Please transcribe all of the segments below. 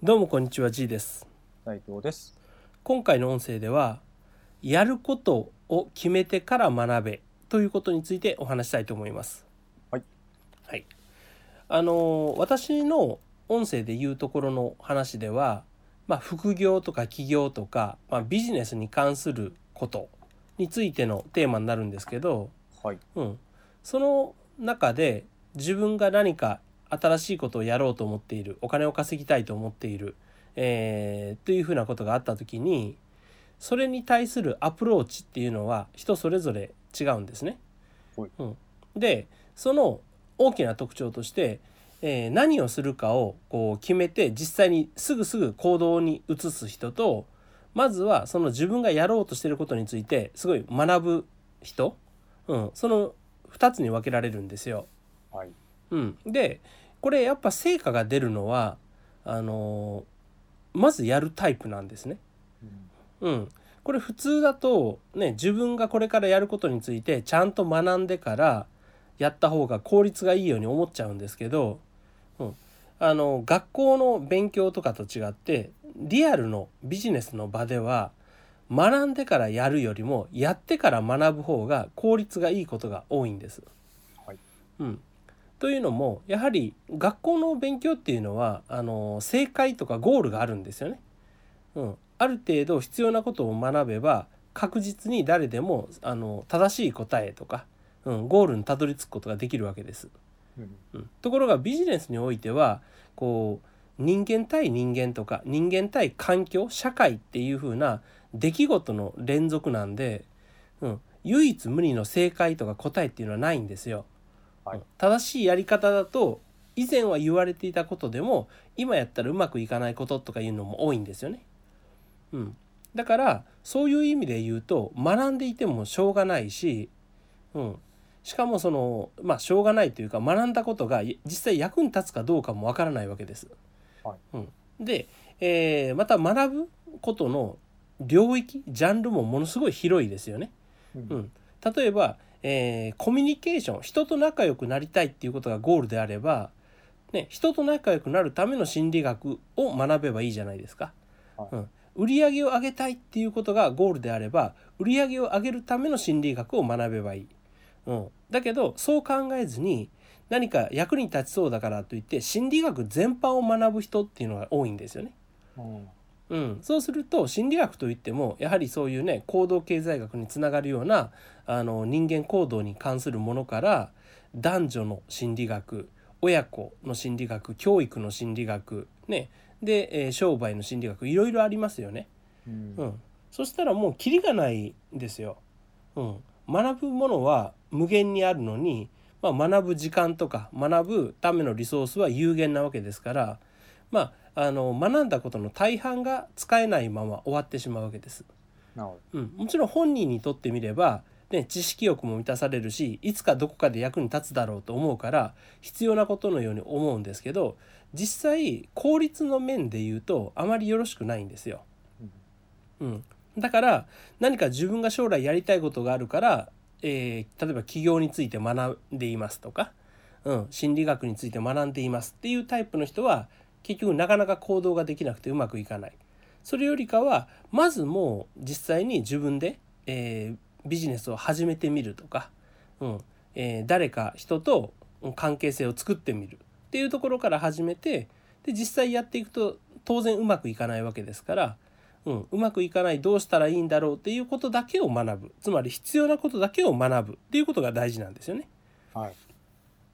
どうもこんにちは G です。斉藤です。今回の音声ではやることを決めてから学べということについてお話したいと思います。はい、はい、あの私の音声で言うところの話ではまあ副業とか起業とか、まあ、ビジネスに関することについてのテーマになるんですけど、はい。うん、その中で自分が何か新しいことをやろうと思っているお金を稼ぎたいと思っている、えーというふうなことがあった時にそれに対するアプローチっていうのは人それぞれ違うんですね。はいうん、でその大きな特徴として、えー何をするかをこう決めて実際にすぐすぐ行動に移す人とまずはその自分がやろうとしていることについてすごい学ぶ人、うん、その2つに分けられるんですよ。はい。うん、でこれやっぱ成果が出るのはあのーまずやるタイプなんですね。うん。うん、これ普通だとね自分がこれからやることについてちゃんと学んでからやった方が効率がいいように思っちゃうんですけど、うん、あの学校の勉強とかと違ってリアルのビジネスの場では学んでからやるよりもやってから学ぶ方が効率がいいことが多いんです。はい。うん、というのもやはり学校の勉強っていうのはあの正解とかゴールがあるんですよね。うん、ある程度必要なことを学べば確実に誰でもあの正しい答えとか、うん、ゴールにたどり着くことができるわけです。うんうん、ところがビジネスにおいてはこう人間対人間とか人間対環境社会っていう風な出来事の連続なんで、うん、唯一無二の正解とか答えっていうのはないんですよ。はい。うん正しいやり方だと以前は言われていたことでも今やったらうまくいかないこととかいうのも多いんですよね。うん、だからそういう意味で言うと学んでいてもしょうがないし、うん、しかもそのまあしょうがないというか学んだことがい実際役に立つかどうかもわからないわけです。はい。うん、で、えーまた学ぶことの領域ジャンルもものすごい広いですよね。うん。うん、例えば、えーコミュニケーション人と仲良くなりたいっていうことがゴールであれば、ね、人と仲良くなるための心理学を学べばいいじゃないですか。はいうん、売り上げを上げたいっていうことがゴールであれば売り上げを上げるための心理学を学べばいい。うん、だけどそう考えずに何か役に立ちそうだからといって心理学全般を学ぶ人っていうのが多いんですよね。うんうん、そうすると心理学といってもやはりそういうね行動経済学につながるようなあの人間行動に関するものから男女の心理学親子の心理学教育の心理学ね。で、えー商売の心理学いろいろありますよね。うん。うん、そしたらもうキリがないんですよ。うん、学ぶものは無限にあるのに、まあ、学ぶ時間とか学ぶためのリソースは有限なわけですから、まあ、あの学んだことの大半が使えないまま終わってしまうわけです。うん、もちろん本人にとってみれば、ね、知識欲も満たされるしいつかどこかで役に立つだろうと思うから必要なことのように思うんですけど実際効率の面で言うとあまりよろしくないんですよ。ど。うんうん、だから何か自分が将来やりたいことがあるから、えー例えば起業について学んでいますとか、うん、心理学について学んでいますっていうタイプの人は結局なかなか行動ができなくてうまくいかない。それよりかはまずもう実際に自分で、えービジネスを始めてみるとか、うんえー誰か人と関係性を作ってみるっていうところから始めてで実際やっていくと当然うまくいかないわけですから、うん、うまくいかないどうしたらいいんだろうっていうことだけを学ぶつまり必要なことだけを学ぶっていうことが大事なんですよね。はい。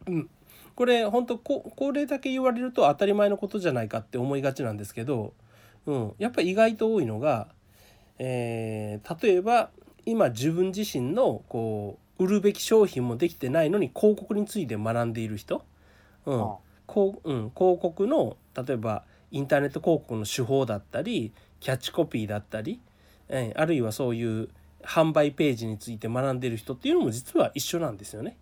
うん、これ本当ここれだけ言われると当たり前のことじゃないかって思いがちなんですけど、うん、やっぱり意外と多いのが、えー例えば今自分自身のこう売るべき商品もできてないのに広告について学んでいる人、うん。あ。こううん、広告の例えばインターネット広告の手法だったりキャッチコピーだったり、えーあるいはそういう販売ページについて学んでる人っていうのも実は一緒なんですよね。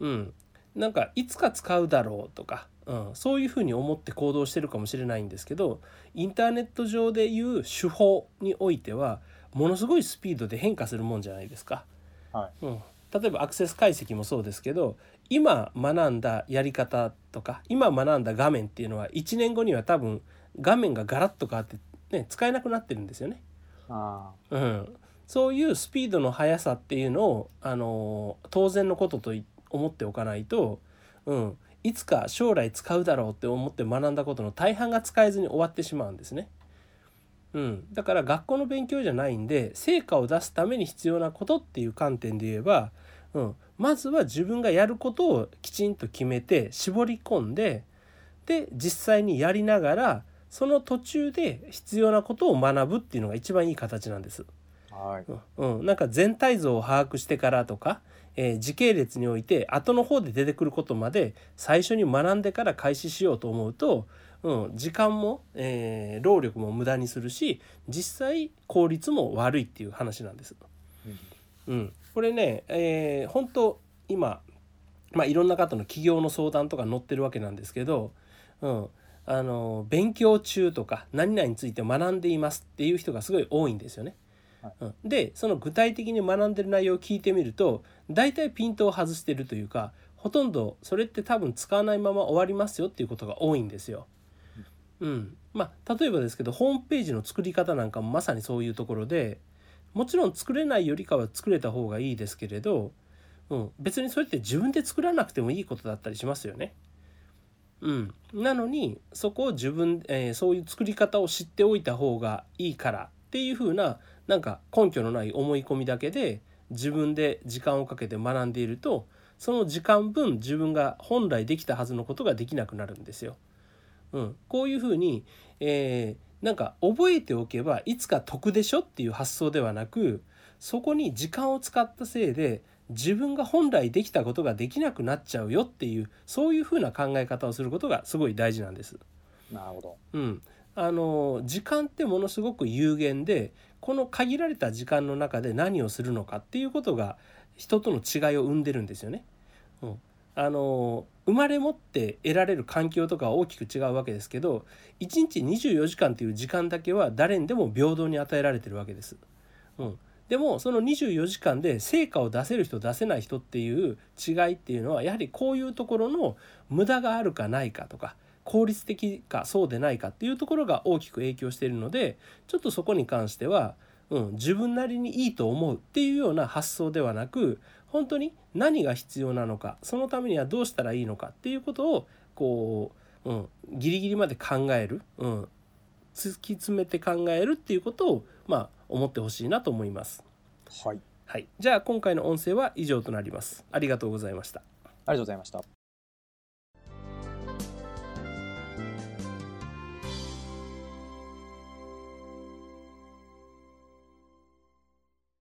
うん、なんかいつか使うだろうとか、うん、そういうふうに思って行動してるかもしれないんですけどインターネット上でいう手法においてはものすごいスピードで変化するもんじゃないですか。はい。うん、例えばアクセス解析もそうですけど今学んだやり方とか今学んだ画面っていうのは1年後には多分画面がガラッと変わって、ね、使えなくなってるんですよね。あうん、そういうスピードの速さっていうのを、あの当然のこととい思っておかないと、うん、いつか将来使うだろうって思って学んだことの大半が使えずに終わってしまうんですね。うん、だから学校の勉強じゃないんで成果を出すために必要なことっていう観点で言えば、うん、まずは自分がやることをきちんと決めて絞り込んでで実際にやりながらその途中で必要なことを学ぶっていうのが一番いい形なんです。あはい。うん、なんか全体像を把握してからとか、えー時系列において後の方で出てくることまで最初に学んでから開始しようと思うと、うん、時間も、えー労力も無駄にするし実際効率も悪いっていう話なんです。うん。うん、これね、えー本当今、まあ、いろんな方の起業の相談とか載ってるわけなんですけど、うん、あの勉強中とか何々について学んでいますっていう人がすごい多いんですよね。でその具体的に学んでる内容を聞いてみると大体ピントを外してるというかほとんどそれって多分使わないまま終わりますよっていうことが多いんですよ。うん、まあ例えばですけどホームページの作り方なんかもまさにそういうところでもちろん作れないよりかは作れた方がいいですけれど、うん、別にそれって自分で作らなくてもいいことだったりしますよね。うん、なのにそこを自分、えーそういう作り方を知っておいた方がいいからっていう風ななんか根拠のない思い込みだけで自分で時間をかけて学んでいるとその時間分自分が本来できたはずのことができなくなるんですよ。うん、こういうふうに、えーなんか覚えておけばいつか得でしょっていう発想ではなくそこに時間を使ったせいで自分が本来できたことができなくなっちゃうよっていうそういうふうな考え方をすることがすごい大事なんです。なるほどうん、あの時間ってものすごく有限でこの限られた時間の中で何をするのかっていうことが人との違いを生んでるんですよね。うん、あの生まれ持って得られる環境とかは大きく違うわけですけど1日24時間という時間だけは誰にでも平等に与えられてるわけです。うん、でもその24時間で成果を出せる人出せない人っていう違いっていうのはやはりこういうところの無駄があるかないかとか効率的かそうでないかっていうところが大きく影響しているのでちょっとそこに関しては、うん、自分なりにいいと思うっていうような発想ではなく本当に何が必要なのかそのためにはどうしたらいいのかっていうことをこう、うん、ギリギリまで考える、うん、突き詰めて考えるっていうことをまあ思ってほしいなと思います。はいはい、じゃあ今回の音声は以上となります。ありがとうございました。ありがとうございました